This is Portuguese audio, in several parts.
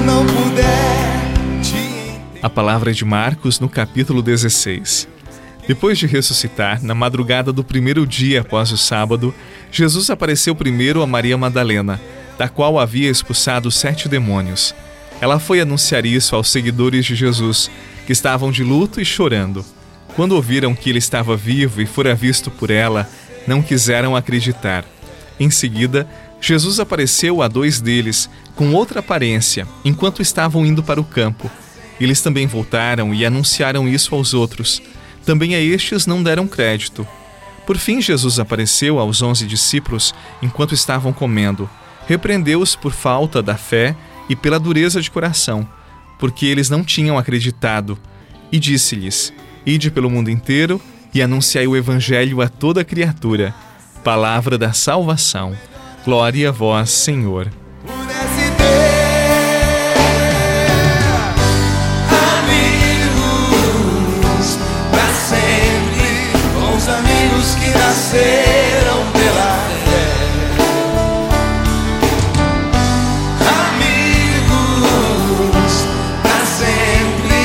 não puder te A palavra é de Marcos no capítulo 16. Depois de ressuscitar, na madrugada do primeiro dia após o sábado, Jesus apareceu primeiro a Maria Madalena, da qual havia expulsado sete demônios. Ela foi anunciar isso aos seguidores de Jesus, que estavam de luto e chorando. Quando ouviram que ele estava vivo e fora visto por ela, não quiseram acreditar. Em seguida, Jesus apareceu a dois deles, com outra aparência, enquanto estavam indo para o campo. Eles também voltaram e anunciaram isso aos outros. Também a estes não deram crédito. Por fim, Jesus apareceu aos onze discípulos enquanto estavam comendo. Repreendeu-os por falta da fé e pela dureza de coração, porque eles não tinham acreditado. E disse-lhes: Ide pelo mundo inteiro e anunciai o Evangelho a toda criatura. Palavra da salvação. Glória a vós, Senhor. amigos pra sempre, bons amigos que nasceram pela fé. Amigos pra sempre,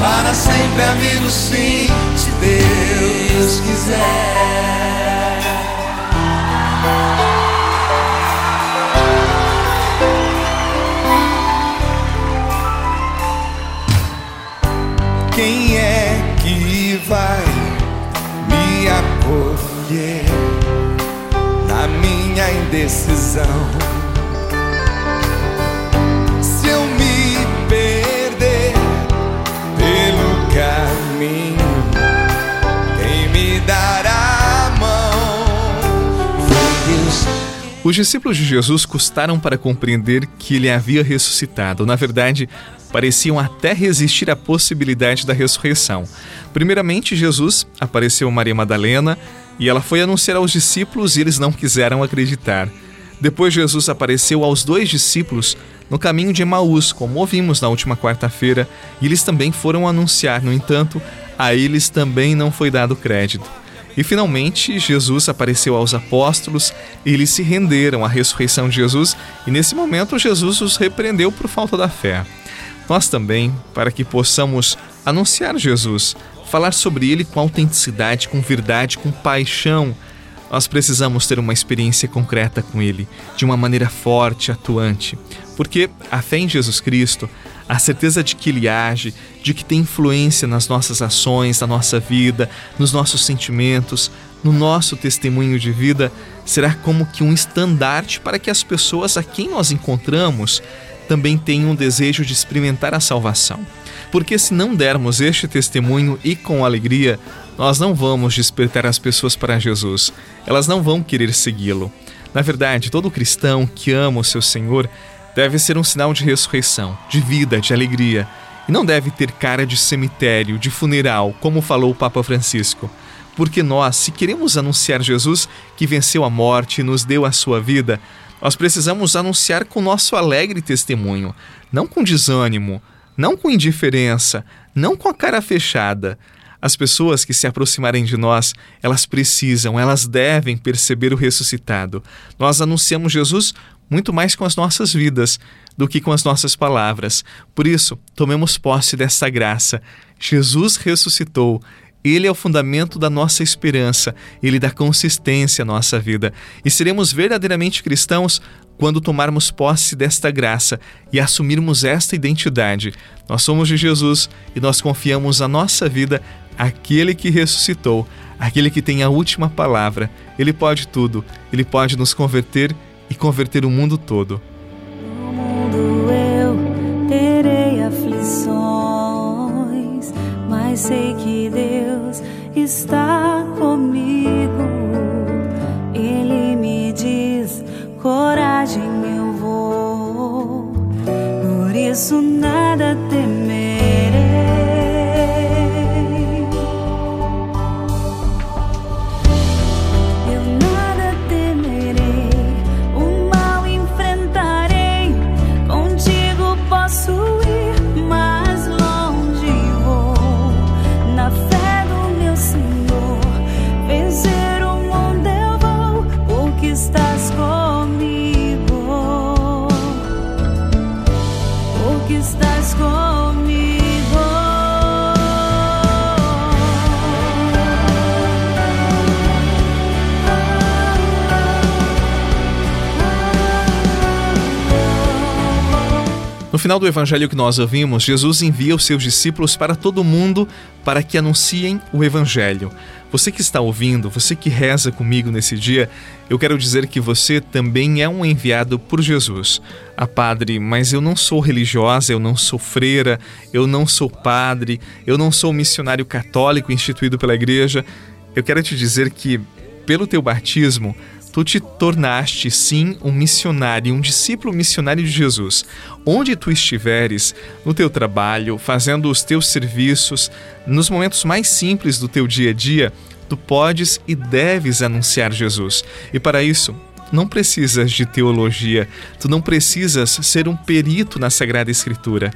para sempre, amigos sim, se Deus quiser. Quem é que vai me acolher na minha indecisão? Se eu me perder pelo caminho, quem me dará a mão? Os discípulos de Jesus custaram para compreender que ele havia ressuscitado. Na verdade, pareciam até resistir à possibilidade da ressurreição. Primeiramente, Jesus apareceu a Maria Madalena e ela foi anunciar aos discípulos e eles não quiseram acreditar. Depois, Jesus apareceu aos dois discípulos no caminho de Emaús, como ouvimos na última quarta-feira, e eles também foram anunciar. No entanto, a eles também não foi dado crédito. E finalmente, Jesus apareceu aos apóstolos e eles se renderam à ressurreição de Jesus, e nesse momento, Jesus os repreendeu por falta da fé. Nós também, para que possamos anunciar Jesus, falar sobre ele com autenticidade, com verdade, com paixão, nós precisamos ter uma experiência concreta com ele, de uma maneira forte, atuante. Porque a fé em Jesus Cristo, a certeza de que ele age, de que tem influência nas nossas ações, na nossa vida, nos nossos sentimentos, no nosso testemunho de vida, será como que um estandarte para que as pessoas a quem nós encontramos também tenham um desejo de experimentar a salvação. Porque se não dermos este testemunho e com alegria, nós não vamos despertar as pessoas para Jesus. Elas não vão querer segui-lo. Na verdade, todo cristão que ama o seu Senhor deve ser um sinal de ressurreição, de vida, de alegria, e não deve ter cara de cemitério, de funeral, como falou o Papa Francisco. Porque nós, se queremos anunciar Jesus que venceu a morte e nos deu a sua vida, nós precisamos anunciar com nosso alegre testemunho, não com desânimo, não com indiferença, não com a cara fechada. As pessoas que se aproximarem de nós, elas precisam, elas devem perceber o ressuscitado. Nós anunciamos Jesus muito mais com as nossas vidas do que com as nossas palavras. Por isso, tomemos posse dessa graça. Jesus ressuscitou. Ele é o fundamento da nossa esperança, ele dá consistência à nossa vida. E seremos verdadeiramente cristãos quando tomarmos posse desta graça e assumirmos esta identidade. Nós somos de Jesus e nós confiamos a nossa vida àquele que ressuscitou, aquele que tem a última palavra. Ele pode tudo, ele pode nos converter e converter o mundo todo. Está comigo. No final do evangelho que nós ouvimos, Jesus envia os seus discípulos para todo mundo para que anunciem o evangelho. Você que está ouvindo, você que reza comigo nesse dia, eu quero dizer que você também é um enviado por Jesus. Ah, padre, mas eu não sou religiosa, eu não sou freira, eu não sou padre, eu não sou missionário católico instituído pela igreja. Eu quero te dizer que, pelo teu batismo, tu te tornaste sim um missionário, um discípulo missionário de Jesus. Onde tu estiveres, no teu trabalho, fazendo os teus serviços, nos momentos mais simples do teu dia a dia, tu podes e deves anunciar Jesus. E para isso, não precisas de teologia, tu não precisas ser um perito na Sagrada Escritura.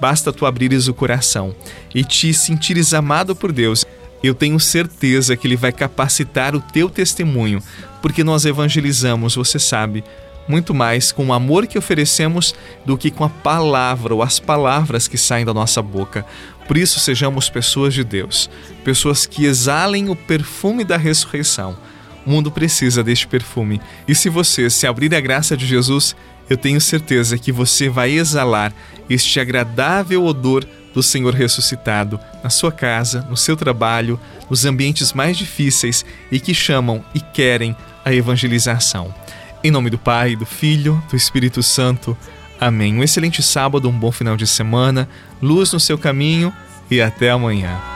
Basta tu abrires o coração e te sentires amado por Deus eu tenho certeza que Ele vai capacitar o teu testemunho, porque nós evangelizamos, você sabe, muito mais com o amor que oferecemos do que com a palavra ou as palavras que saem da nossa boca. Por isso, sejamos pessoas de Deus, pessoas que exalem o perfume da ressurreição. O mundo precisa deste perfume. E se você se abrir à graça de Jesus, eu tenho certeza que você vai exalar este agradável odor do Senhor ressuscitado na sua casa, no seu trabalho, nos ambientes mais difíceis e que chamam e querem a evangelização. Em nome do Pai, do Filho, do Espírito Santo. Amém. Um excelente sábado, um bom final de semana, luz no seu caminho e até amanhã.